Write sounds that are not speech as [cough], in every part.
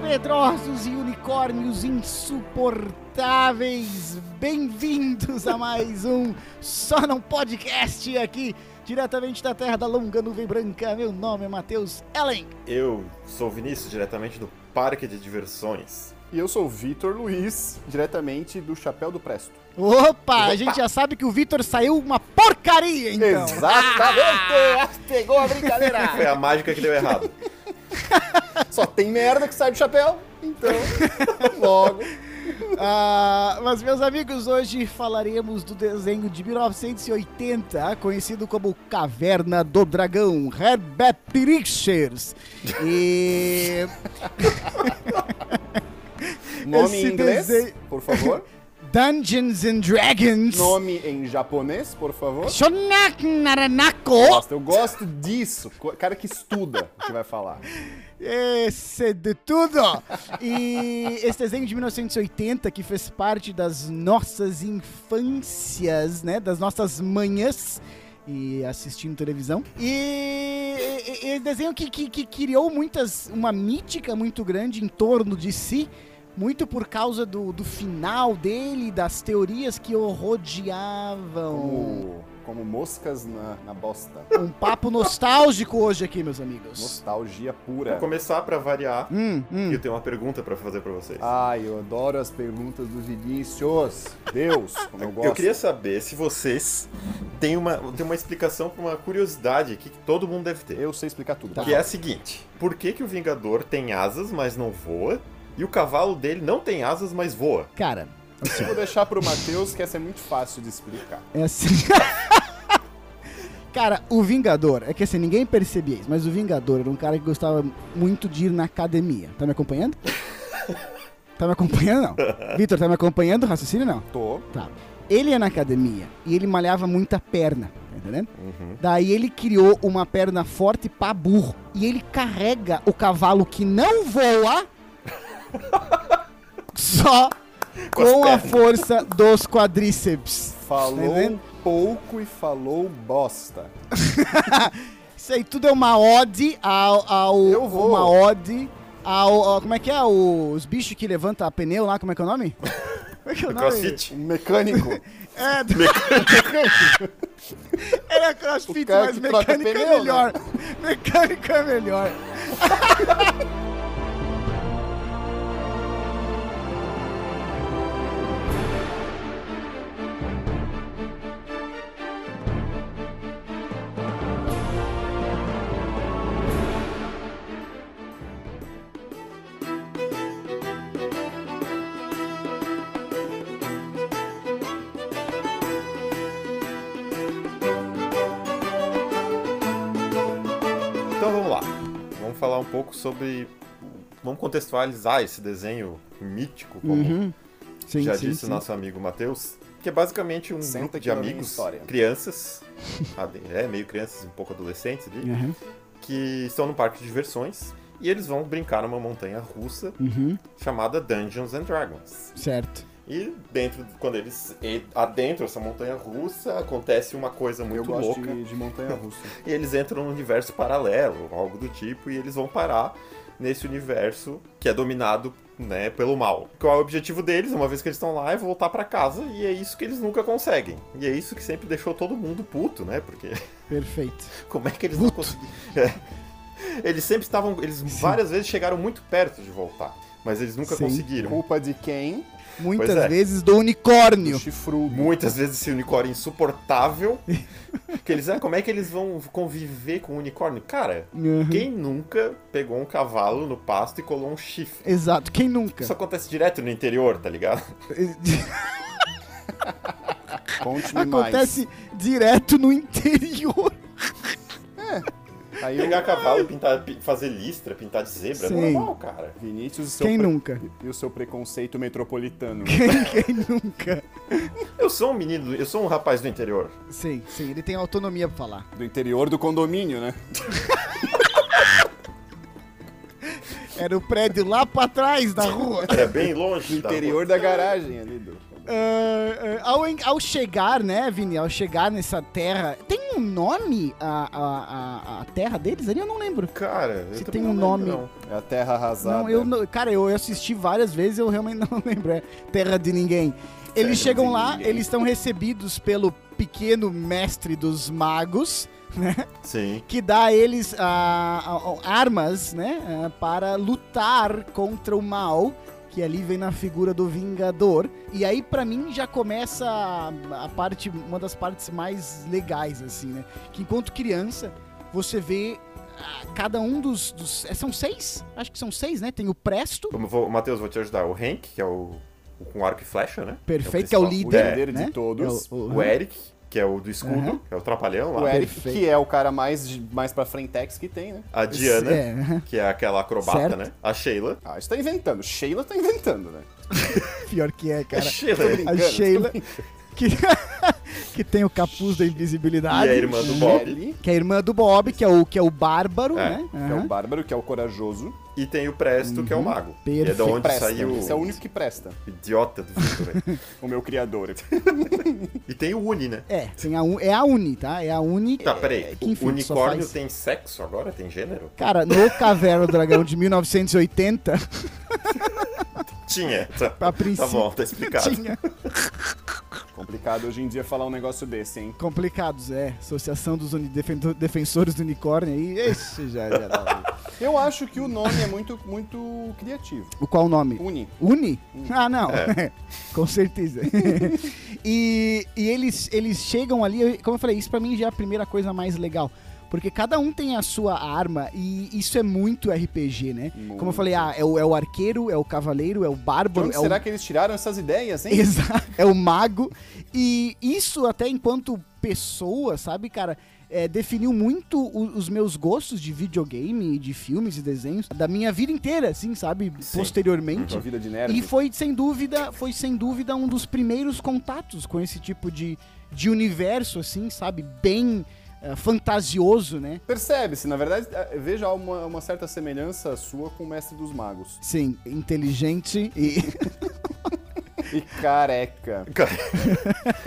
Medrosos e unicórnios insuportáveis, bem-vindos a mais um Só Não Podcast aqui, diretamente da terra da longa nuvem branca. Meu nome é Matheus Ellen. Eu sou o Vinícius, diretamente do Parque de Diversões. E eu sou o Vitor Luiz, diretamente do Chapéu do Presto. Opa, a gente já sabe que o Vitor saiu uma porcaria, então. Exatamente! [laughs] Pegou a brincadeira! Foi a mágica que deu errado. [laughs] Só tem merda que sai do chapéu, então, [laughs] logo. Ah, mas, meus amigos, hoje falaremos do desenho de 1980, conhecido como Caverna do Dragão, Herbert Pictures. E. [laughs] Nome Esse em inglês, desenho- por favor. [laughs] Dungeons and Dragons. Nome em japonês, por favor. Shonak Naranako. Gosto, eu gosto disso. Cara que estuda o que vai falar. Esse é de tudo! E esse desenho de 1980 que fez parte das nossas infâncias, né? Das nossas manhãs e assistindo televisão. E, e, e desenho que, que, que criou muitas. uma mítica muito grande em torno de si. Muito por causa do, do final dele, das teorias que o rodeavam. Como, como moscas na, na bosta. Um papo nostálgico hoje aqui, meus amigos. Nostalgia pura. Pra começar, pra variar, Hum, hum. eu tenho uma pergunta pra fazer pra vocês. Ai, eu adoro as perguntas do Vinícius. Deus, como eu gosto. Eu queria saber se vocês têm uma, têm uma explicação pra uma curiosidade aqui que todo mundo deve ter. Eu sei explicar tudo. Que é a seguinte: por que, que o Vingador tem asas, mas não voa? E o cavalo dele não tem asas, mas voa? Cara, Eu vou deixar pro Matheus, que essa é muito fácil de explicar. É assim. [laughs] cara, o Vingador, é que assim, ninguém percebia isso, mas o Vingador era um cara que gostava muito de ir na academia. Tá me acompanhando? tá me acompanhando, não? [laughs] Vitor, tá me acompanhando o raciocínio, não? Tô. Tá. Ele ia na academia e ele malhava muita perna, tá entendendo? Daí ele criou uma perna forte pra burro. E ele carrega o cavalo que não voa [laughs] só Com com a força dos quadríceps. Falou Tá? Pouco e falou bosta. [laughs] Isso aí tudo é uma ode ao. ao Eu vou. Uma ode ao, ao- Como é que é? Os bichos que levantam pneu lá, como é que é o nome? Como é que é o nome? crossfit. Mecânico. [laughs] É, do... [laughs] Era crossfit, O cara mas mecânico é pneu, né? melhor. Mecânico é melhor. Sobre. Vamos contextualizar esse desenho mítico, como Uhum. Sim, já sim, disse sim. o nosso amigo Matheus, que é basicamente um Senta grupo de amigos, crianças, [laughs] é, meio crianças, um pouco adolescentes ali, Uhum. que estão no parque de diversões e eles vão brincar numa montanha russa Uhum. chamada Dungeons and Dragons. Certo. E dentro, quando eles adentram essa montanha russa, acontece uma coisa Eu muito gosto louca. de, de montanha russa. [laughs] E eles entram num universo paralelo, algo do tipo, e eles vão parar nesse universo que é dominado né, pelo mal. Qual é o objetivo deles, uma vez que eles estão lá, é voltar pra casa, e é isso que eles nunca conseguem. E é isso que sempre deixou todo mundo puto, né? Porque [laughs] Perfeito. como é que eles não conseguiram. [laughs] É. Eles sempre estavam. Eles várias vezes chegaram muito perto de voltar. Mas eles nunca Sim. conseguiram. Culpa de quem? Muitas é. vezes do unicórnio. Do chifrudo. Muitas vezes esse unicórnio insuportável. [laughs] que eles, ah, como é que eles vão conviver com o unicórnio? Cara, Uhum. quem nunca pegou um cavalo no pasto e colou um chifre? Exato, quem nunca? Isso acontece direto no interior, tá ligado? [laughs] Conte-me Acontece direto no interior. mais. [laughs] Aí Pegar o cavalo e pintar, pi- fazer listra, pintar de zebra, Sim. é normal, cara. Vinícius seu Quem pre- nunca? E o seu preconceito metropolitano. [laughs] Quem, quem nunca? Eu sou um menino, eu sou um rapaz do interior. Sim, sim, ele tem autonomia pra falar. Do interior do condomínio, né? [laughs] Era o prédio lá pra trás da rua. Era bem longe Do da interior da garagem ali do. Ah, ah, ao, ao chegar, né, Vini, ao chegar nessa terra, tem um nome a, a, a, terra deles ali? Eu não lembro. Cara, eu Se tem um não lembro, nome. não. É a terra arrasada. Não, eu, não- cara, eu assisti várias vezes eu realmente [laughs] não lembro. É Terra de Ninguém. Eles Terra chegam lá, Ninguém. eles estão recebidos pelo pequeno mestre dos magos, [laughs] né? Sim. Que dá a eles ah, armas, né? ah, para lutar contra o mal. Que ali vem na figura do Vingador. E aí, pra mim, já começa a, parte, uma das partes mais legais, assim, né? Que enquanto criança, você vê ah, cada um dos, dos- é, São seis? Acho que são seis, né? Tem o Presto, vou, Matheus, vou te ajudar. O Hank, que é o, o com arco e flecha, né? perfeito, que é o líder. o líder de né? todos. É o, O Eric, que é o do escudo, Aham. que é o trapalhão lá. O Eric, Perfeito. que é o cara mais, de- mais pra frentex que tem, né? A Diana, É, que é aquela acrobata, Certo. né? A Sheila. Ah, isso tá inventando. Sheila tá inventando, né? [laughs] pior que é, A cara. Sheila. Tô brincando, A Sheila, que, [laughs] que tem o capuz da invisibilidade. E a irmã do? Bob. Que é a irmã do Bob, que é o, que é o bárbaro, É, né? que é o bárbaro, que é o corajoso. E tem o Presto, que é o mago. Que é de Perfeito. onde Presta. saiu Esse é o único que presta. idiota do Victor. velho. [laughs] O meu criador. e tem o Uni, né? É, tem a Un- é a Uni, tá? É a Uni. Tá, é, peraí. que, o enfim, só unicórnio faz- tem sexo agora? Tem gênero? Cara, no Caverna do Dragão de 1980, Tinha. Tá, a tá princípio. bom, tá explicado. Tinha. Complicado hoje em dia falar um negócio desse, hein? Complicados, é. Associação dos uni- Defen- Defensores do Unicórnio aí. Ixi, já, já dá. [laughs] Eu acho que o nome é muito, muito criativo. O qual nome? Uni. Uni? Ah, não. É. [laughs] Com certeza. [laughs] e e eles, eles chegam ali, como eu falei, isso pra mim já é a primeira coisa mais legal. Porque cada um tem a sua arma e isso é muito RPG, né? Como eu falei, ah, é o, é o arqueiro, é o cavaleiro, é o bárbaro, onde é o será que eles tiraram essas ideias, hein? Exato, é o mago. E isso até enquanto pessoa, sabe, cara, é, definiu muito o- os meus gostos de videogame, de filmes e desenhos, da minha vida inteira, assim, sabe, Sim. posteriormente. Sua vida de nerd. E foi sem dúvida, foi sem dúvida um dos primeiros contatos com esse tipo de, de universo, assim, sabe, bem eh, fantasioso, né? Percebe-se, na verdade, eh, veja uma, uma certa semelhança sua com o Mestre dos Magos. Sim, inteligente e [laughs] E careca.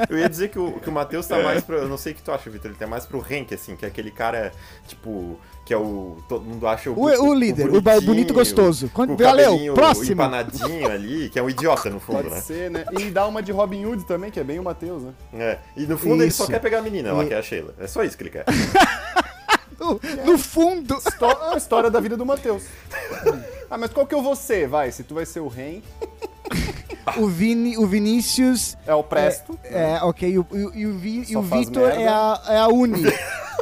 Eu ia dizer que o, que o Matheus tá mais pro. Eu não sei o que tu acha, Vitor. Ele tá mais pro Hank, assim, que é aquele cara, tipo. Que é o. Todo mundo acha o. o, o líder, o, bonito gostoso. Quando, o valeu, cabelinho próximo. empanadinho ali, que é um idiota no fundo, Pode né? ser, né? E dá uma de Robin Hood também, que é bem o Matheus, né? É. E no fundo ele só Isso. quer pegar a menina lá, E- que é a Sheila. É só isso que ele quer. [laughs] No, no fundo. Histó- a história da vida do Matheus. Ah, mas qual que eu vou ser? Vai, se tu vai ser o Ren, o, Vini, o Vinícius. é o Presto. É, ok. E o, e o- o, Vi- e Vitor é a, é a Uni.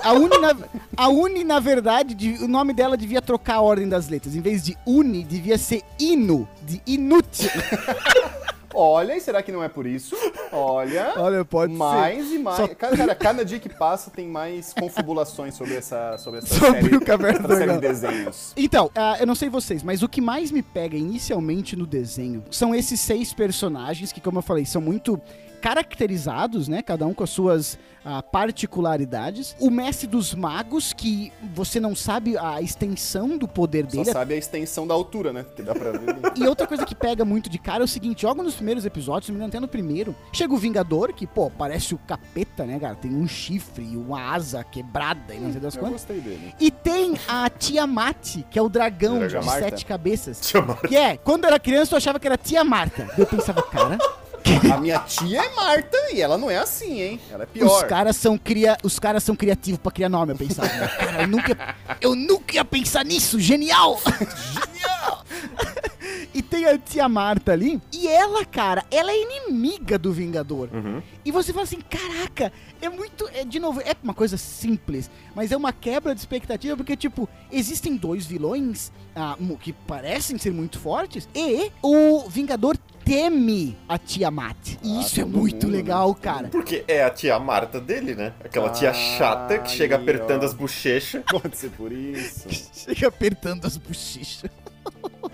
A Uni, na, a Uni, na verdade, de- o nome dela devia trocar a ordem das letras. Em vez de Uni, devia ser Ino, de inútil. [laughs] Olha, e será que não é por isso? Olha. [laughs] Olha, pode mais e mais. Só- Cara, cara, cada dia que passa tem mais confabulações sobre essa, sobre essa Sobre série, o essa série de desenhos. Então, ah, eu não sei vocês, mas o que mais me pega inicialmente no desenho são esses seis personagens que, como eu falei, são muito caracterizados, né? Cada um com as suas ah, particularidades. O mestre dos magos, que você não sabe a extensão do poder Só dele. sabe a extensão da altura, né? Que dá pra ver. E outra coisa que pega muito de cara é o seguinte: logo nos primeiros episódios, se me engano, até no primeiro, chega o Vingador, que, pô, parece o capeta, né, cara? Tem um chifre e uma asa quebrada e não sei das Eu quantas. gostei dele. E tem a Tiamat, que é o dragão de Marta. sete cabeças. Que é, quando eu era criança eu achava que era tia Marta. Eu pensava, cara, A minha tia é Marta e ela não é assim, hein? Ela é os pior. caras são cria, os caras são criativos pra criar nome, eu pensava. né? Cara, eu nunca, eu nunca ia pensar nisso, genial! genial! [laughs] e tem a tia Marta ali, e ela, cara, ela é inimiga do Vingador. Uhum. E você fala assim, caraca, é muito. É, de novo, é uma coisa simples, mas é uma quebra de expectativa, porque, tipo, existem dois vilões ah, que parecem ser muito fortes, e o Vingador teme a Tiamat. E Ah, isso é muito mundo, né? legal, cara. Porque é a tia Marta dele, né? Aquela tia Ah, chata que chega aí, apertando ó. as bochechas. [laughs] Pode ser por isso. Chega apertando as bochechas. [laughs]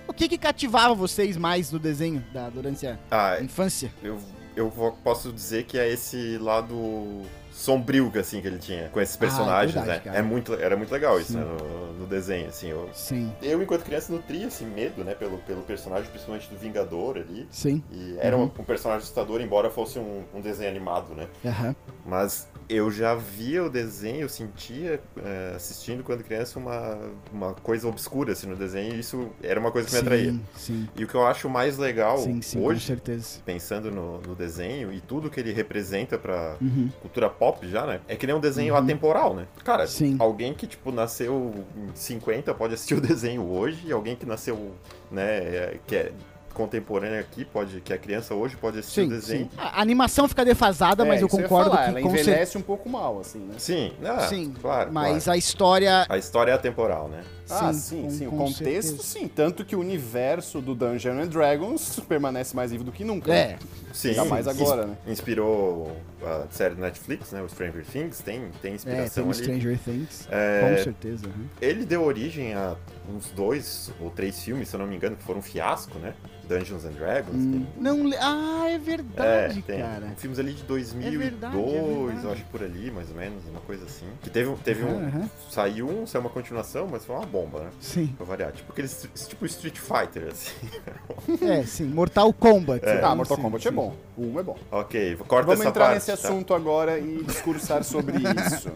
O que, que cativava vocês mais no desenho da, durante a Ah, infância? eu, eu vou- posso dizer que é esse lado sombrio que, assim, que ele tinha com esses personagens, Ah, verdade, né? cara. É muito, era muito legal isso, Sim. né? No, no desenho, assim. Eu, Sim, eu, enquanto criança, nutria esse medo, né? Pelo, pelo personagem, principalmente do Vingador ali. sim. E era Uhum. um, um personagem assustador, embora fosse um, um desenho animado, né? Aham. Mas eu já via o desenho, eu sentia, eh, assistindo quando criança, uma, uma coisa obscura assim, no desenho, e isso era uma coisa que me atraía. Sim. E o que eu acho mais legal Sim, hoje, certeza. pensando no, no desenho e tudo que ele representa pra Uhum. cultura pop já, né? É que nem um desenho atemporal, né? Cara, alguém que, tipo, nasceu em 50 pode assistir o [laughs] desenho hoje, e alguém que nasceu, né, é- que é contemporâneo aqui, pode, que é criança hoje, pode assistir Sim, o desenho. sim. A animação fica defasada, mas É, eu isso ia concordo falar, que ela envelhece um pouco mal, assim, né? Sim, ah, Sim, claro. mas claro. a história. A história é atemporal, né? Ah, Sim, sim, com- sim. O com contexto, certeza. sim. Tanto que o universo do Dungeons and Dragons [laughs] permanece mais vivo do que nunca. É, né? Sim. Ainda mais agora, né? Inspirou a série do Netflix, né? O Stranger Things, tem, tem é, inspiração tem o ali. Stranger Things. É, Com certeza. uhum. Ele deu origem a uns dois ou três filmes, se eu não me engano, que foram um fiasco, né? Dungeons and Dragons. Hum, Não, le- ah, é É, verdade, tem cara. filmes ali de 2002, verdade, é verdade. eu acho por ali, mais ou menos, uma coisa assim. Que teve, um- teve um. Aham, aham. Saiu um, saiu uma continuação, mas foi uma bomba, né? Sim, Pra variar. Tipo aqueles. Tipo Street Fighter, assim. [laughs] é, sim. Mortal Kombat. É. Ah, Mortal Sim, Kombat é sim. bom. O 1 é bom. ok, corta Vamos essa entrar parte. nesse tá? assunto agora e discursar sobre [laughs] isso.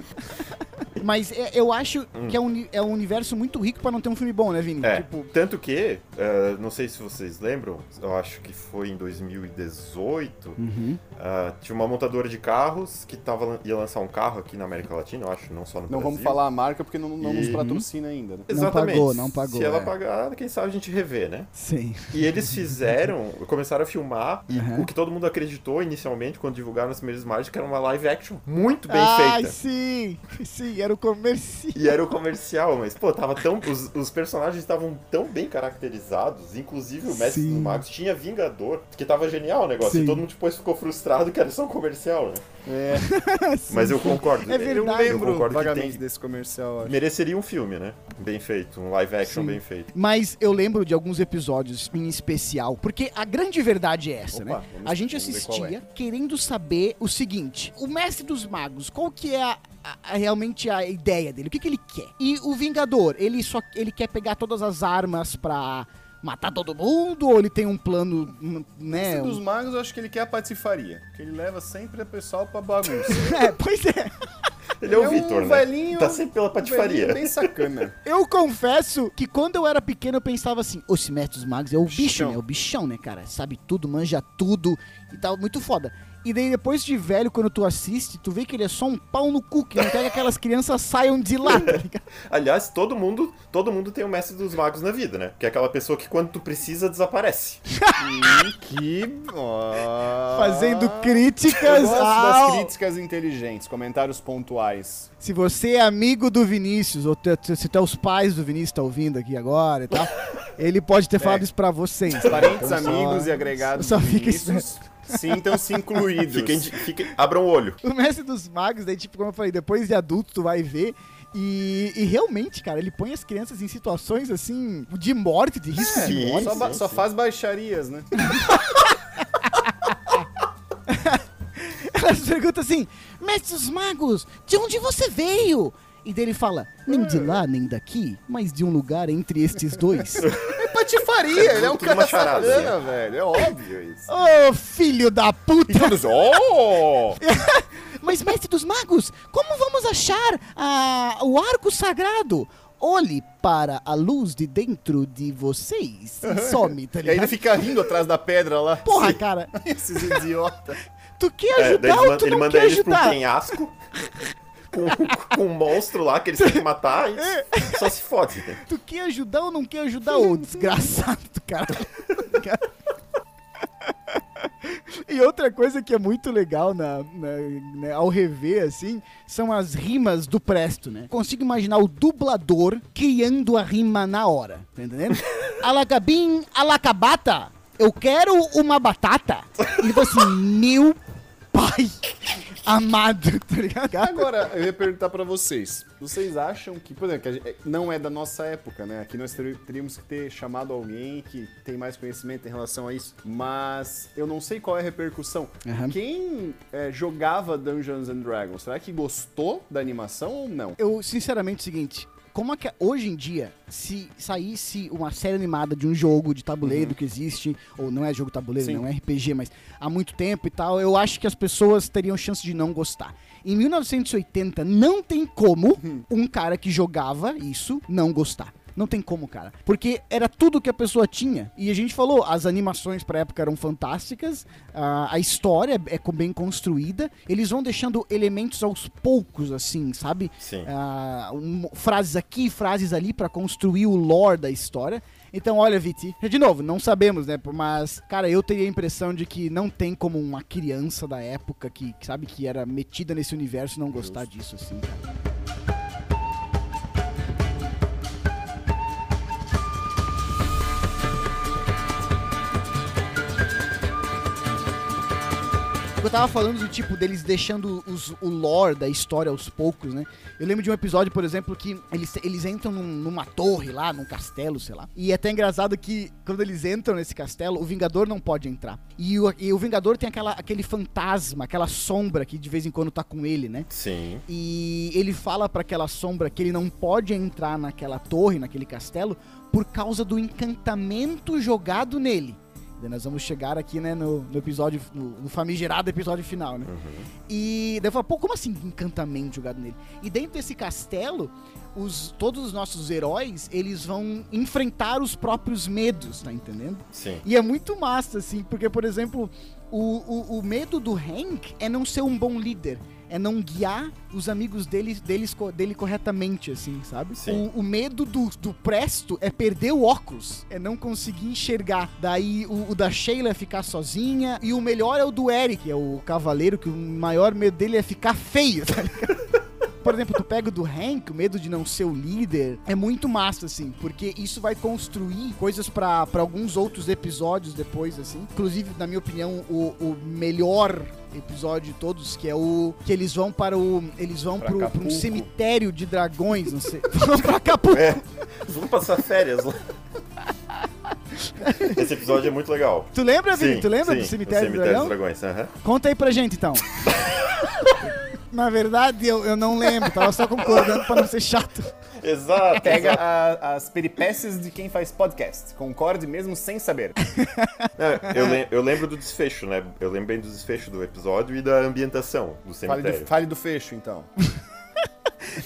Mas é- eu acho que é um, é um universo muito rico pra não ter um filme bom, né, Vini? Hum. É, Tipo, tanto que, eh, não sei se vocês lembram, eu acho que foi em 2018, uhum. ah, tinha uma montadora de carros que tava, ia lançar um carro aqui na América Latina, eu acho, não só no Não Brasil. vamos falar a marca porque não, não nos E- patrocina ainda, né? Não Exatamente. pagou, não pagou, Se ela é. pagar, quem sabe a gente revê, né? Sim. E eles fizeram, começaram a filmar, e Uhum. o que todo mundo acreditou inicialmente, quando divulgaram as primeiras imagens, que era uma live action muito bem Ai, feita. sim! Sim, era o comercial. E era o comercial, mas, pô, tava tão. Os, os personagens estavam tão bem caracterizados, inclusive o Mestre Sim. dos Magos tinha Vingador, que tava genial o negócio. Sim. E todo mundo depois ficou frustrado que era só um comercial, né? É, [laughs] Mas eu concordo. É eu verdade. Eu lembro concordo que vagamente tem. desse comercial. acho. Mereceria um filme, né? Bem feito, um live action Sim. bem feito. Mas eu lembro de alguns episódios em especial, porque a grande verdade é essa, Opa, né? vamos- A gente qual assistia querendo saber o seguinte: o Mestre dos Magos, qual que é a- a- a- realmente a ideia dele? O que, que ele quer? E o Vingador, ele só ele quer pegar todas as armas pra matar todo mundo? Ou ele tem um plano, né? Esse dos um- magos, eu acho que ele quer a patifaria. Que ele leva sempre o pessoal pra bagunça. [laughs] É, pois é. Ele é o É um Vitor, né? velhinho- Tá sempre pela Um patifaria. bem sacana. [laughs] Eu confesso que quando eu era pequeno eu pensava assim, o Mestre dos Magos é o bicho, Bichão. né? É o bichão, né, cara? Sabe tudo, manja tudo e tal, muito foda. E daí depois de velho, quando tu assiste, tu vê que ele é só um pau no cu, que não quer que aquelas crianças saiam de lá, tá? [laughs] Aliás, todo mundo, todo mundo tem o Mestre dos Magos na vida, né? Que é aquela pessoa que quando tu precisa desaparece. [laughs] E que. Fazendo Eu críticas gosto ao... das críticas inteligentes, comentários pontuais. Se você é amigo do Vinícius, ou se teus pais do Vinícius estão ouvindo aqui agora e tal, [laughs] ele pode ter falado isso pra vocês. tá? Parentes, Então só- amigos e agregados só fica Vinícius, sintam-se [laughs] incluídos. Fiquem, de- fiquem, abram o olho. O Mestre dos Magos, daí, tipo, como eu falei, depois de adulto tu vai ver. E, e realmente, cara, ele põe as crianças em situações assim de morte, de risco de sim. morte. Só, ba- só faz baixarias, né? [laughs] Elas perguntam assim: Mestre dos Magos, de onde você veio? E daí ele fala: Nem de lá, nem daqui, mas de um lugar entre estes dois. [laughs] É patifaria, ele é um cara sacana, velho. É óbvio isso. Ô, filho da puta! E todos, oh! Mas, Mestre dos Magos, como vamos achar a- o arco sagrado? Olhe para a luz de dentro de vocês e some, tá E aí ele ligado? fica rindo atrás da pedra lá. Porra, cara, [laughs] Esses idiotas. tu quer É, ajudar eles ou tu ele não manda quer eles pra um ajudar? penhasco [laughs] com, com um monstro lá que eles têm que matar e só se fode. Né? Tu quer ajudar ou não quer ajudar, ô desgraçado do caralho? E outra coisa que é muito legal na, na- né, ao rever, assim, são as rimas do Presto, né? Consigo imaginar o dublador criando a rima na hora, tá entendendo? [laughs] Alacabim, alacabata, eu quero uma batata. E ele falou assim, meu pai, amado, tá ligado? Agora, eu ia perguntar pra vocês. Vocês acham que, por exemplo, que gente- não é da nossa época, né? Aqui nós ter- teríamos que ter chamado alguém que tem mais conhecimento em relação a isso. Mas eu não sei qual é a repercussão. Aham. Quem é, jogava Dungeons and Dragons, será que gostou da animação ou não? Eu, sinceramente, é o seguinte. Como é que hoje em dia, se saísse uma série animada de um jogo de tabuleiro que existe, ou não é jogo tabuleiro, Sim. não é RPG, mas há muito tempo e tal, eu acho que as pessoas teriam chance de não gostar. Em 1980, não tem como um cara que jogava isso não gostar. Não tem como, cara. Porque era tudo que a pessoa tinha. E a gente falou, as animações pra época eram fantásticas, a, a história é bem construída, eles vão deixando elementos aos poucos, assim, sabe? Sim. Ah, um- frases aqui, frases ali pra construir o lore da história. Então, olha, Viti, de novo, não sabemos, né? Mas, cara, eu teria a impressão de que não tem como uma criança da época que, que sabe, que era metida nesse universo não gostar disso, assim, cara. Eu tava falando do tipo deles deixando os- o lore da história aos poucos, né? Eu lembro de um episódio, por exemplo, que eles, eles entram num- numa torre lá, num castelo, sei lá. E é até engraçado que quando eles entram nesse castelo, o Vingador não pode entrar. E o, e o Vingador tem aquela, aquele fantasma, aquela sombra que de vez em quando tá com ele, né? Sim. E ele fala pra aquela sombra que ele não pode entrar naquela torre, naquele castelo, por causa do encantamento jogado nele. Daí nós vamos chegar aqui, né, no, no episódio, no, no famigerado episódio final, né? E daí eu falo, pô, como assim encantamento jogado nele? E dentro desse castelo, os, todos os nossos heróis, eles vão enfrentar os próprios medos, tá entendendo? Sim. E é muito massa, assim, porque, por exemplo, o, o, o medo do Hank é não ser um bom líder. É não guiar os amigos dele, deles, dele corretamente, assim, sabe? O, o medo do, do Presto é perder o óculos. É não conseguir enxergar. Daí o, o da Sheila é ficar sozinha. E o melhor é o do Eric, é o cavaleiro, que o maior medo dele é ficar feio, tá ligado? [laughs] Por exemplo, tu pega o do Hank, o medo de não ser o líder, é muito massa, assim, porque isso vai construir coisas pra pra alguns outros episódios depois, assim. Inclusive, na minha opinião, o, o melhor episódio de todos, que é o que eles vão para o eles vão pra um cemitério de dragões, não sei. [laughs] vão pra Acapulco. É. Vamos passar férias lá. Esse episódio é muito legal. Tu lembra, Vini? Sim, Tu lembra sim, do cemitério, Cemitério dos Dragões. Conta aí pra gente, então. [laughs] Na verdade, eu, eu não lembro, tava só concordando pra não ser chato. Exato. Pega a- as peripécias de quem faz podcast. Concorde mesmo sem saber. [laughs] É, eu, lem- eu lembro do desfecho, né? Eu lembro bem do desfecho do episódio e da ambientação do Fale cemitério. do, fale do fecho, então.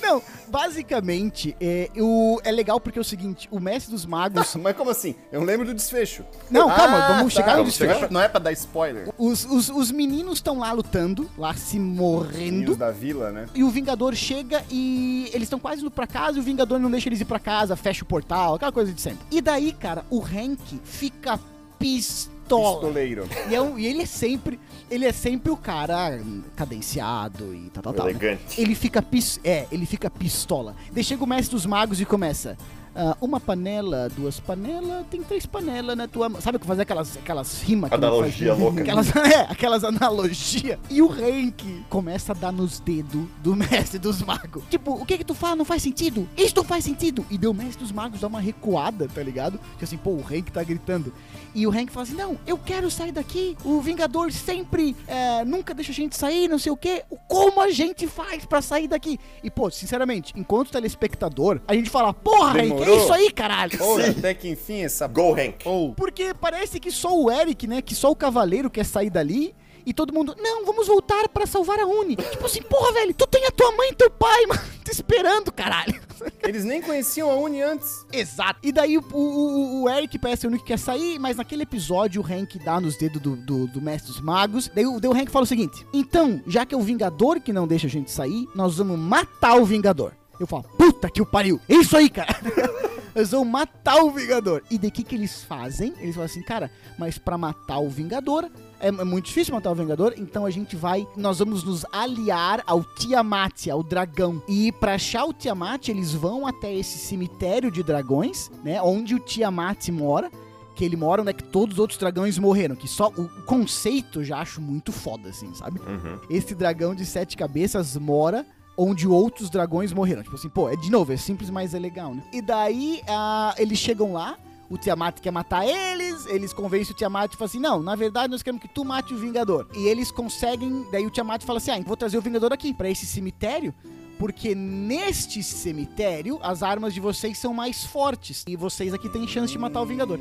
Não, basicamente, é, o, é legal porque é o seguinte, o mestre dos magos... [laughs] Mas como assim? Eu lembro do desfecho. Não, calma, vamos chegar no desfecho. Não é pra- Não é pra dar spoiler. Os, os, os meninos estão lá lutando, lá se morrendo. Meninos da vila, né? E o Vingador chega e eles estão quase indo pra casa e o Vingador não deixa eles ir pra casa, fecha o portal, aquela coisa de sempre. E daí, cara, o Hank fica pistola. Pistoleiro. E, é um- e ele é sempre, ele é sempre o cara cadenciado e tal, tal, tal. né? Elegante. Ele fica pis é, ele fica pistola. Daí chega o mestre dos magos e começa. Ah, uma panela, duas panelas, tem três panelas na tua mão. Sabe fazer aquelas, aquelas rimas que Analogia louca. Aquelas, [laughs] é, aquelas analogias. E o Hank começa a dar nos dedos do [laughs] mestre dos magos. Tipo, o que que tu fala não faz sentido? Isso não faz sentido. E deu o mestre dos magos dá uma recuada, tá ligado? Que assim, pô, o Hank tá gritando. E o Hank fala assim: Não, eu quero sair daqui. O Vingador sempre é, nunca deixa a gente sair, não sei o quê. Como a gente faz pra sair daqui? E, pô, sinceramente, enquanto telespectador, a gente fala: Porra, Hank, é Demorou. isso aí, caralho. Ou até que enfim essa. Go, Hank. Ou. Porque parece que só o Eric, né? Que só o cavaleiro quer sair dali. E todo mundo, não, vamos voltar pra salvar a Uni. tipo assim, porra, velho, tu tem a tua mãe e teu pai, [laughs] mano, te esperando, caralho. Eles nem conheciam a Uni antes. Exato. E daí o, o, o Eric parece ser o único que quer sair, mas naquele episódio o Hank dá nos dedos do, do, do Mestre dos Magos. Daí, o- daí o Hank fala o seguinte: Então, já que é o Vingador que não deixa a gente sair, nós vamos matar o Vingador. Eu falo, puta que o pariu. É isso aí, cara. [laughs] Eles vão matar o Vingador. E o que, que eles fazem? Eles falam assim, cara, mas pra matar o Vingador, é, é muito difícil matar o Vingador, então a gente vai, nós vamos nos aliar ao Tiamat, ao dragão. E pra achar o Tiamat, eles vão até esse cemitério de dragões, né, onde o Tiamat mora. que ele mora onde é que todos os outros dragões morreram. Que só o conceito eu já acho muito foda, assim, sabe? Uhum. Esse dragão de sete cabeças mora onde outros dragões morreram. Tipo assim, pô, é de novo, é simples, mas é legal, né? E daí ah, eles chegam lá, o Tiamat quer matar eles, eles convencem o Tiamat e falam assim: não, na verdade nós queremos que tu mate o Vingador. E eles conseguem, daí o Tiamat fala assim: ah, vou trazer o Vingador aqui, pra esse cemitério. Porque neste cemitério as armas de vocês são mais fortes. E vocês aqui têm chance de matar o Vingador.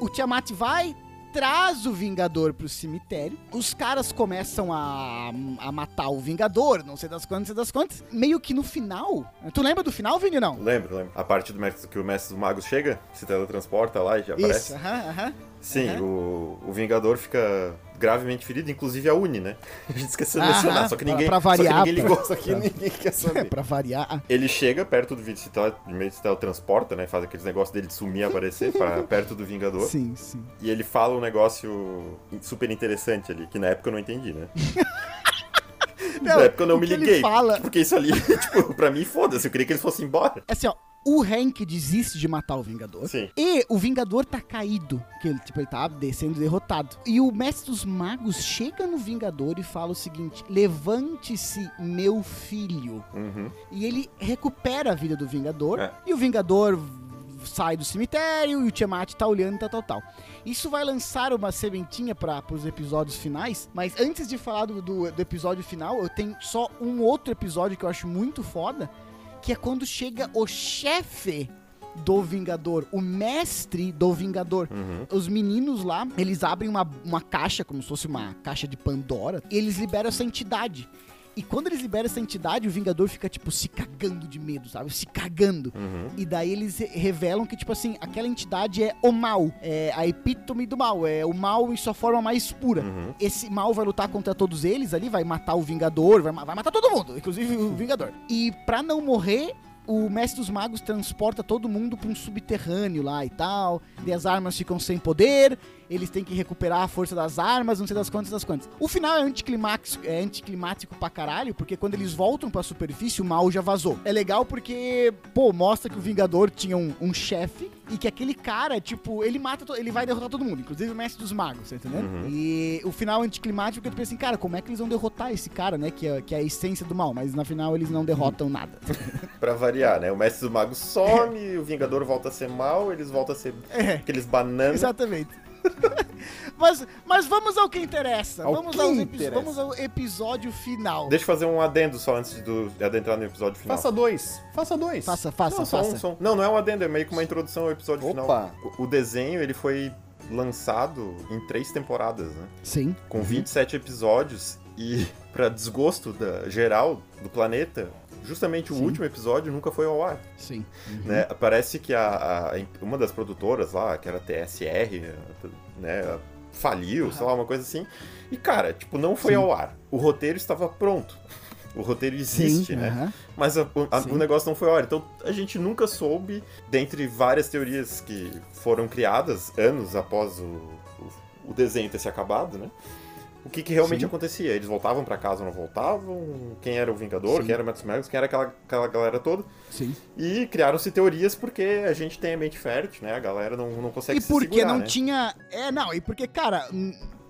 O Tiamat vai, traz o Vingador pro cemitério. Os caras começam a, a matar o Vingador, não sei das quantas, não sei das quantas. Meio que no final. Tu lembra do final, Vini? Não? Lembro, lembro. A parte do mestre, que o mestre dos magos chega, se teletransporta lá e já aparece. Isso, aham, aham. Sim, Aham. o, o Vingador fica gravemente ferido, inclusive a Uni, né? [laughs] A gente esqueceu de mencionar, só que ninguém, pra variar, só que ninguém pra- [laughs] ligou. Isso aqui ninguém quer [laughs] É, saber. pra variar. Ele chega perto do Vini, se teletransporta, né? Faz aqueles negócios dele de sumir e aparecer pra, perto do Vingador. Sim, sim. E ele fala um negócio super interessante ali, que na época eu não entendi, né? Não, na época eu não me que liguei. fala- Porque isso ali, tipo, pra mim, foda-se, eu queria que eles fossem embora. Assim, ó, o Hank desiste de matar o Vingador. Sim. E o Vingador tá caído, que ele, tipo, ele tá descendo derrotado. E o Mestre dos Magos chega no Vingador e fala o seguinte: Levante-se, meu filho. Uhum. E ele recupera a vida do Vingador. É. E o Vingador sai do cemitério e o Tiamat tá olhando, tal, tal, tal. Isso vai lançar uma sementinha para os episódios finais. Mas antes de falar do, do, do episódio final, eu tenho só um outro episódio que eu acho muito foda. Que é quando chega o chefe do Vingador, o mestre do Vingador. Uhum. Os meninos lá, eles abrem uma, uma caixa, como se fosse uma caixa de Pandora, e eles liberam essa entidade. E quando eles liberam essa entidade, o Vingador fica, tipo, se cagando de medo, sabe? Se cagando. Uhum. E daí eles re- revelam que, tipo assim, aquela entidade é o mal. É a epítome do mal. É o mal em sua forma mais pura. Uhum. Esse mal vai lutar contra todos eles ali, vai matar o Vingador, vai, vai matar todo mundo, inclusive o Vingador. E pra não morrer, o Mestre dos Magos transporta todo mundo pra um subterrâneo lá e tal. E as armas ficam sem poder, eles têm que recuperar a força das armas, não sei das quantas, das quantas. O final é anticlimático, é anticlimático pra caralho, porque quando eles voltam pra superfície, o mal já vazou. É legal porque, pô, mostra que o Vingador tinha um, um chefe e que aquele cara, tipo, ele mata, ele vai derrotar todo mundo, inclusive o Mestre dos Magos, tá entendendo? Uhum. E o final é anticlimático, porque tu pensa assim, cara, como é que eles vão derrotar esse cara, né? Que é, que é a essência do mal, mas na final eles não derrotam nada. [laughs] Pra variar, né? O mestre dos magos some, o Vingador volta a ser mal, eles voltam a ser É. aqueles bananas. Exatamente. Mas, mas vamos ao que interessa. Ao vamos, que aos interessa. vamos ao episódio final. Deixa eu fazer um adendo só antes do, de adentrar no episódio final. Faça dois. Faça dois. Faça, faça, não, só faça. um, só um. Não, não é um adendo, é meio que uma introdução ao episódio Opa. final. O, o desenho, ele foi lançado em três temporadas, né? Sim. Com 27 episódios e, [laughs] pra desgosto da, geral do planeta, justamente o Sim. último episódio nunca foi ao ar. Sim. né? Parece que a, a- uma das produtoras lá, que era a TSR, né, faliu, sei lá, uma coisa assim. E, cara, tipo, não foi Sim. ao ar. O roteiro estava pronto. O roteiro existe, Sim, né? Mas a- o, a- o negócio não foi ao ar. Então a gente nunca soube, dentre várias teorias que foram criadas anos após o, o, o desenho ter se acabado, né? O que, que realmente Sim. acontecia? Eles voltavam pra casa ou não voltavam? Quem era o Vingador? Sim. Quem era o Matos Magos? Quem era aquela, aquela galera toda? Sim. E criaram-se teorias porque a gente tem a mente fértil, né? A galera não, não consegue E se porque segurar, não né? tinha. É, não, e porque, cara,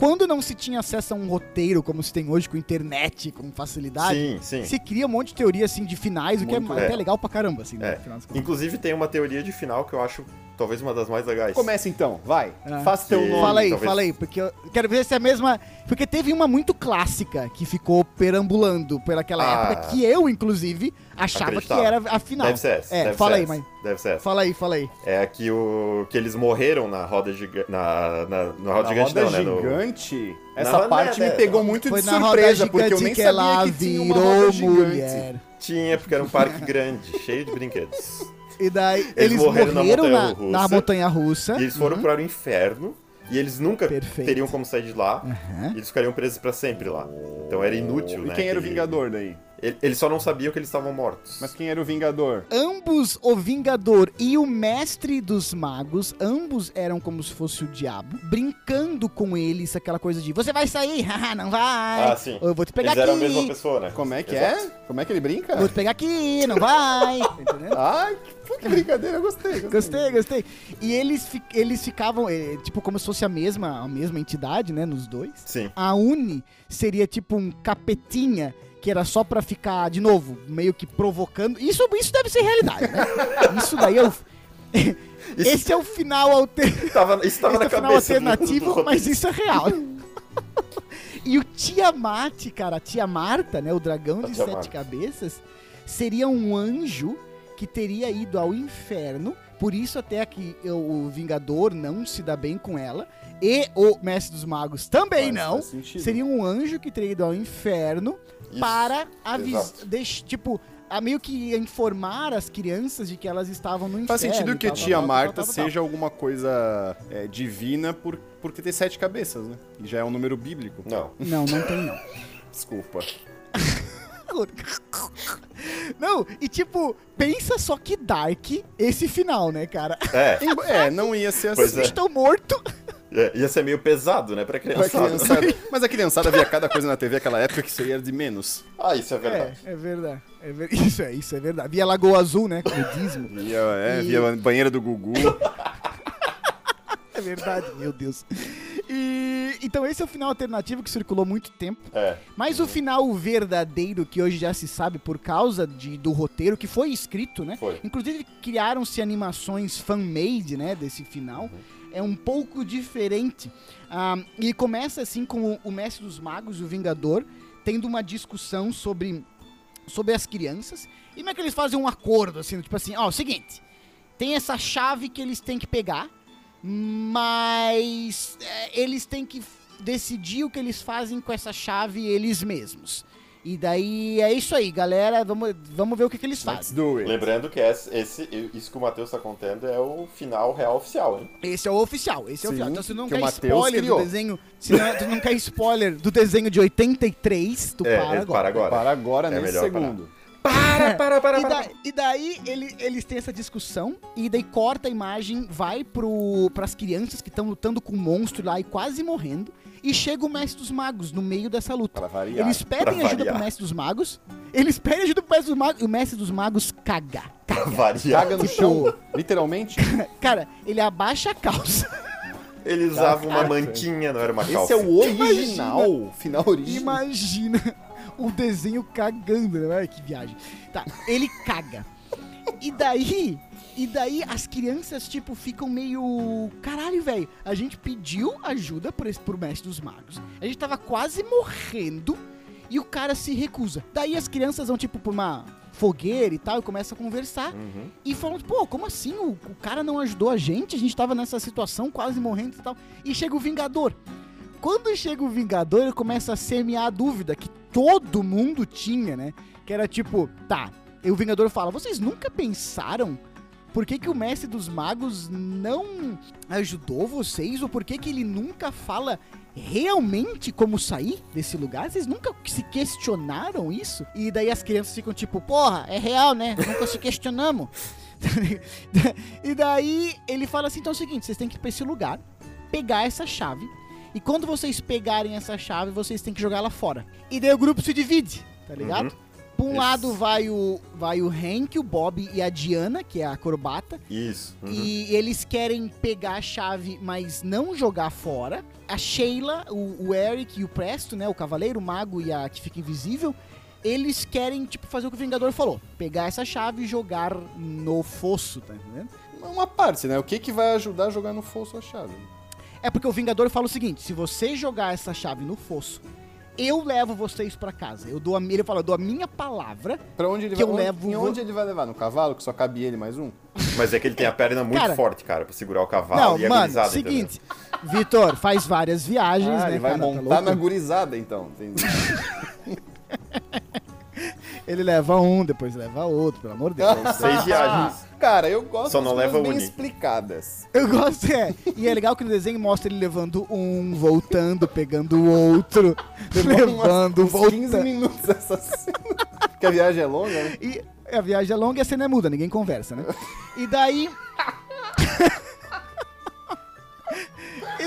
quando não se tinha acesso a um roteiro como se tem hoje com internet, com facilidade, Sim, sim. se cria um monte de teoria assim de finais, o que é Muito, até é. legal pra caramba, assim, né? É. no final das contas. Inclusive tem uma teoria de final que eu acho talvez uma das mais legais. Começa então, vai. É. Faça teu nome. Fala aí, talvez- fala aí, porque eu quero ver se é a mesma. Porque teve uma muito clássica que ficou perambulando pelaquela Ah. época, que eu, inclusive, achava que era a final. Deve ser essa. É, deve fala ser aí, essa, mãe. Deve ser essa. Fala aí, fala aí. É que, o, que eles morreram na roda gigante. Na, na, na roda Na gigante, roda não, né? No- gigante. Na Essa roda- parte é, me pegou muito Foi de na roda surpresa, porque eu gigante nem que sabia ela que tinha uma virou roda gigante. mulher. Tinha, porque era um parque grande, [laughs] cheio de brinquedos. E daí eles, morreram, morreram na na, na montanha-russa. E eles foram Uhum. para o inferno. E eles nunca Perfeito. teriam como sair de lá. Aham. E eles ficariam presos pra sempre lá. Então era inútil, E né? quem era o Vingador daí? Ele- Eles só não sabiam que eles estavam mortos. Mas quem era o Vingador? Ambos, o Vingador e o Mestre dos Magos, ambos eram como se fosse o diabo, brincando com eles, aquela coisa de você vai sair, [laughs] haha, não vai. Ah, sim. Eu vou te pegar Eles eram a mesma aqui. pessoa, né? Como é que Exato. é? Como é que ele brinca? Vou te pegar aqui, não vai. [laughs] Entendeu? Ai, que que brincadeira, eu gostei. Gostei, gostei. E eles, fi- eles ficavam, eh, tipo, como se fosse a mesma, a mesma entidade, né, nos dois. Sim. A Uni seria tipo um capetinha que era só pra ficar, de novo, meio que provocando. Isso, isso deve ser realidade, né? Isso daí é o. [laughs] Esse é o final alternativo. Tava, isso tava Esse é na o final alternativo, mas isso é real. [laughs] e o Tiamat, cara, a Tia Marta, né? O dragão de sete cabeças, seria um anjo que teria ido ao inferno. Por isso até que o Vingador não se dá bem com ela. E o Mestre dos Magos também Faz- não. Seria um anjo que teria ido ao inferno Isso, para avisar. Tipo, a meio que informar as crianças de que elas estavam no inferno. Faz sentido que a tal, tia tal, Marta tal, tal, tal. seja alguma coisa é, divina por, porque tem sete cabeças, né? E já é um número bíblico. Não. Não, não tem não. [laughs] Desculpa. [laughs] Não, e tipo, pensa só que dark esse final, né, cara? É, É, não ia ser [laughs] Pois assim. é. Estão morto. É, ia ser meio pesado, né, pra Pra criançada. criançada. [laughs] Mas a criançada via cada coisa na TV naquela época que isso aí era de menos. Ah, isso é verdade. É, é verdade. É ver- [laughs] Isso é, isso é verdade. Via Lagoa Azul, né? Budismo. Via, é, E- via a banheira do Gugu. [laughs] É verdade, meu Deus. E então esse é o final alternativo que circulou muito tempo. É. Mas o final verdadeiro, que hoje já se sabe por causa de, do roteiro que foi escrito, né? Foi. Inclusive criaram-se animações fan-made, né, desse final. É um pouco diferente. Ah, e começa assim com o, o Mestre dos Magos e o Vingador tendo uma discussão sobre, sobre as crianças. E como é que eles fazem um acordo, assim, tipo assim, ó, o seguinte, tem essa chave que eles têm que pegar, mas é, eles têm que decidir o que eles fazem com essa chave eles mesmos. E daí é isso aí, galera. Vamos, vamos ver o que, que eles fazem. Lembrando que esse, esse- isso que o Matheus tá contando é o final real oficial, hein? Esse é o oficial, esse é o Sim, oficial. Então se não quer spoiler criou. do desenho, se não, tu não quer spoiler do desenho de 83, tu é, para agora. para agora. Para agora, É nesse melhor segundo. Para, [laughs] para, para, E, para. da- e daí ele- eles têm essa discussão e daí corta a imagem, vai pro, pras crianças que estão lutando com o monstro lá e quase morrendo. E chega o Mestre dos Magos no meio dessa luta. Para variar. Eles pedem Pra ajuda variar. pro Mestre dos Magos. Eles pedem ajuda pro Mestre dos Magos e o Mestre dos Magos caga. Variar. Caga no chão, [laughs] literalmente. [laughs] Cara, ele abaixa a calça. Ele usava uma Caraca. mantinha, não era uma Esse calça. é o original. Final original. Imagina o desenho cagando, né? Que viagem. Tá, ele caga. E daí, e daí as crianças, tipo, ficam meio. Caralho, velho. A gente pediu ajuda por esse, pro mestre dos magos. A gente tava quase morrendo e o cara se recusa. Daí as crianças vão, tipo, pra uma fogueira e tal, e começam a conversar. Uhum. E falam, pô, como assim? O, o cara não ajudou a gente? A gente tava nessa situação, quase morrendo e tal. E chega o Vingador. Quando chega o Vingador, ele começa a semear a dúvida que todo mundo tinha, né? Que era tipo, tá. E o Vingador fala: vocês nunca pensaram por que, que o Mestre dos Magos não ajudou vocês? Ou por que, que ele nunca fala realmente como sair desse lugar? Vocês nunca se questionaram isso? E daí as crianças ficam tipo, porra, é real, né? Nunca se questionamos. [laughs] e daí ele fala assim: então é o seguinte, vocês têm que ir pra esse lugar, pegar essa chave. E quando vocês pegarem essa chave, vocês têm que jogar ela fora. E daí o grupo se divide, tá ligado? Uhum. Pra um Isso. lado vai o, vai o Hank, o Bob e a Diana, que é a acrobata. Isso. uhum. E eles querem pegar a chave, mas não jogar fora. A Sheila, o, o Eric e o Presto, né? O Cavaleiro, o Mago e a que fica invisível. Eles querem, tipo, fazer o que o Vingador falou. Pegar essa chave e jogar no fosso, tá entendendo? Uma parte, né? O que, que vai ajudar a jogar no fosso a chave? É porque o Vingador fala o seguinte: se você jogar essa chave no fosso, eu levo vocês pra casa. Eu dou a, ele fala, eu dou a minha palavra. Pra onde ele Que vai? eu onde- levo Em vo- onde ele vai levar? No cavalo, que só cabe ele mais um? Mas é que ele tem a perna muito Cara- forte, cara, pra segurar o cavalo não, e a mano, gurizada, seguinte, Vitor faz várias viagens, Ah, né? ele vai cara, tá montar louco? na gurizada, então. [laughs] Ele leva um, depois leva outro, pelo amor de Deus. [laughs] Seis viagens. Cara, eu gosto Só não das leva bem uni. explicadas. Eu gosto, é. E é legal que no desenho mostra ele levando um, voltando, pegando o outro, [laughs] levando, 15 voltando. minutos essa cena. [laughs] Porque a viagem é longa, né? E a viagem é longa e a cena é muda, ninguém conversa, né? E daí.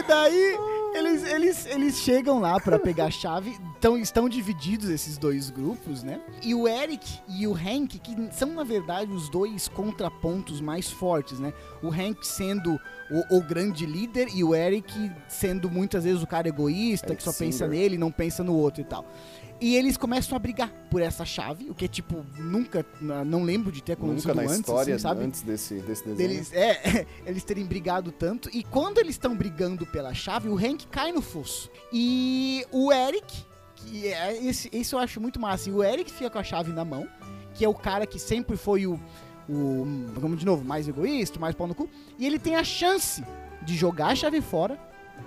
E daí Eles, eles, eles chegam lá pra pegar a chave, então estão divididos esses dois grupos, né? E o Eric e o Hank, que são na verdade os dois contrapontos mais fortes, né? O Hank sendo o, o grande líder e o Eric sendo muitas vezes o cara egoísta, Eric que só pensa Singer. nele, não pensa no outro e tal. E eles começam a brigar por essa chave, o que tipo nunca, não lembro de ter acontecido Nunca na antes, história, assim, sabe? antes desse, desse desenho. deles, é, [laughs] eles terem brigado tanto. E quando eles estão brigando pela chave, o Hank cai no fosso. E o Eric, que é esse, esse eu acho muito massa. E o Eric fica com a chave na mão, que é o cara que sempre foi o, o vamos de novo, mais egoísta, mais pau no cu. E ele tem a chance de jogar a chave fora.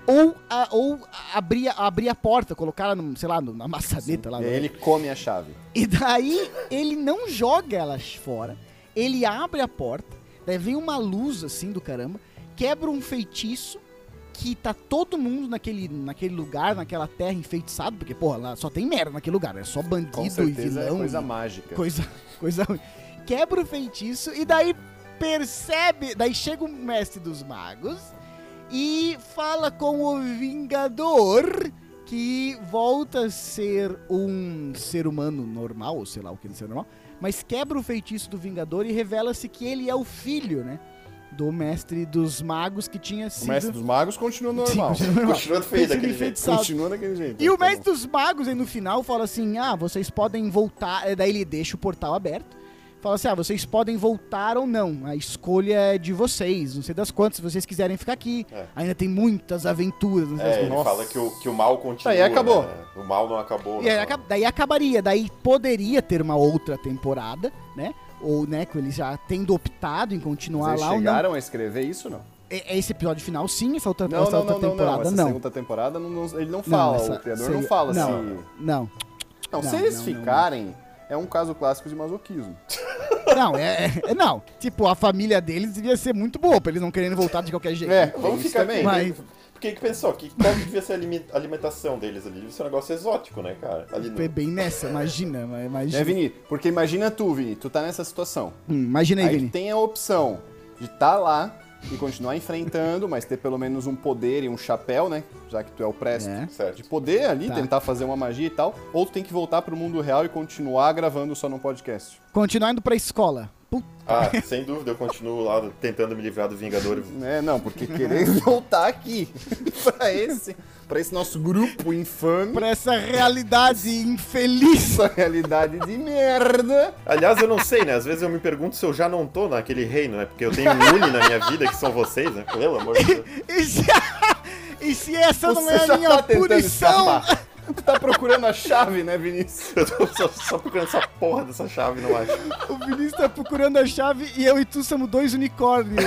Ou, a- ou abrir, a- abrir a porta, colocar ela, no, sei lá, na maçaneta lá. E no- aí ele come a chave. e daí ele não joga elas fora, ele abre a porta, daí vem uma luz assim do caramba, quebra um feitiço que tá todo mundo naquele, naquele lugar, naquela terra enfeitiçado, porque porra, lá só tem merda naquele lugar, é só bandido e certeza vilão. é coisa e mágica. coisa, [laughs] coisa ruim. Quebra o feitiço e daí percebe, daí chega o mestre dos magos e fala com o Vingador que volta a ser um ser humano normal, ou sei lá o que ele ser normal, mas quebra o feitiço do Vingador e revela-se que ele é o filho, né, do mestre dos magos que tinha O sido mestre dos magos continua normal. Sim, continua normal. Continua feio daquele jeito. Continua daquele jeito. E o Tá bom. mestre dos magos aí no final fala assim: ah, vocês podem voltar. Daí ele deixa o portal aberto. Fala assim: ah, vocês podem voltar ou não. A escolha é de vocês. Não sei das quantas, se vocês quiserem ficar aqui. É. Ainda tem muitas aventuras. Não sei É, das ele quantas. fala que o, que o mal continua. Aí acabou. né? O mal não acabou. E né? daí acabaria. Daí poderia ter uma outra temporada, né? Ou, né, com eles já tendo optado em continuar Vocês lá ou não. chegaram a escrever isso não? É- Esse episódio final, sim. Essa outra, Não, essa não, outra não, não, temporada, não. Essa não. segunda temporada não- não- ele não fala, essa o criador seria- não fala não, se... Não, Não, se Não, eles não, não, ficarem, é um caso clássico de masoquismo. [laughs] não, é, é- Não, tipo, a família deles devia ser muito boa pra eles não quererem voltar de qualquer jeito. É, Vamos ficar aqui. Mas- Porque que pensou? Que, qual que devia ser a alimentação deles ali? Devia ser um negócio exótico, né, cara? Ali no... É bem nessa, imagina, imagina. É, Vini, porque imagina tu, Vini, tu tá nessa situação. Hum, imagina aí, Aí Vini. tem a opção de estar lá e continuar enfrentando, mas ter pelo menos um poder e um chapéu, né? Já que tu é o presto. É. De poder ali, Tá. tentar fazer uma magia e tal. Ou tu tem que voltar pro mundo real e continuar gravando só no podcast. Continuar indo pra escola. Puta, Ah, sem dúvida, eu continuo lá tentando me livrar do Vingador. É, não, porque querer [laughs] voltar aqui [laughs] pra esse, pra esse nosso grupo infame, pra essa realidade infeliz. essa realidade de merda. Aliás, eu não sei, né? Às vezes eu me pergunto se eu já não tô naquele reino, né? Porque eu tenho um Uni na minha vida, que são vocês, né? Pelo amor de Deus. E se, e se essa não é Você a minha tá punição? Tu tá procurando a chave, né, Vinícius? Eu tô só, só procurando essa porra dessa chave, não acho. O Vinícius tá procurando a chave e eu e tu somos dois unicórnios.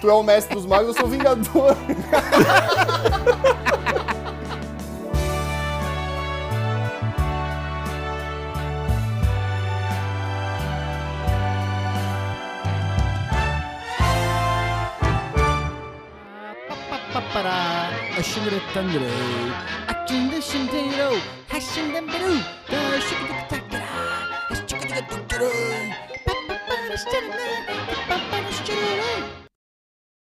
Tu é o mestre dos magos, eu sou o vingador. Şimdi the ro. Ha şimdi biru. Da şıkı tıkı takıra. Ha şıkı tıkı tıkı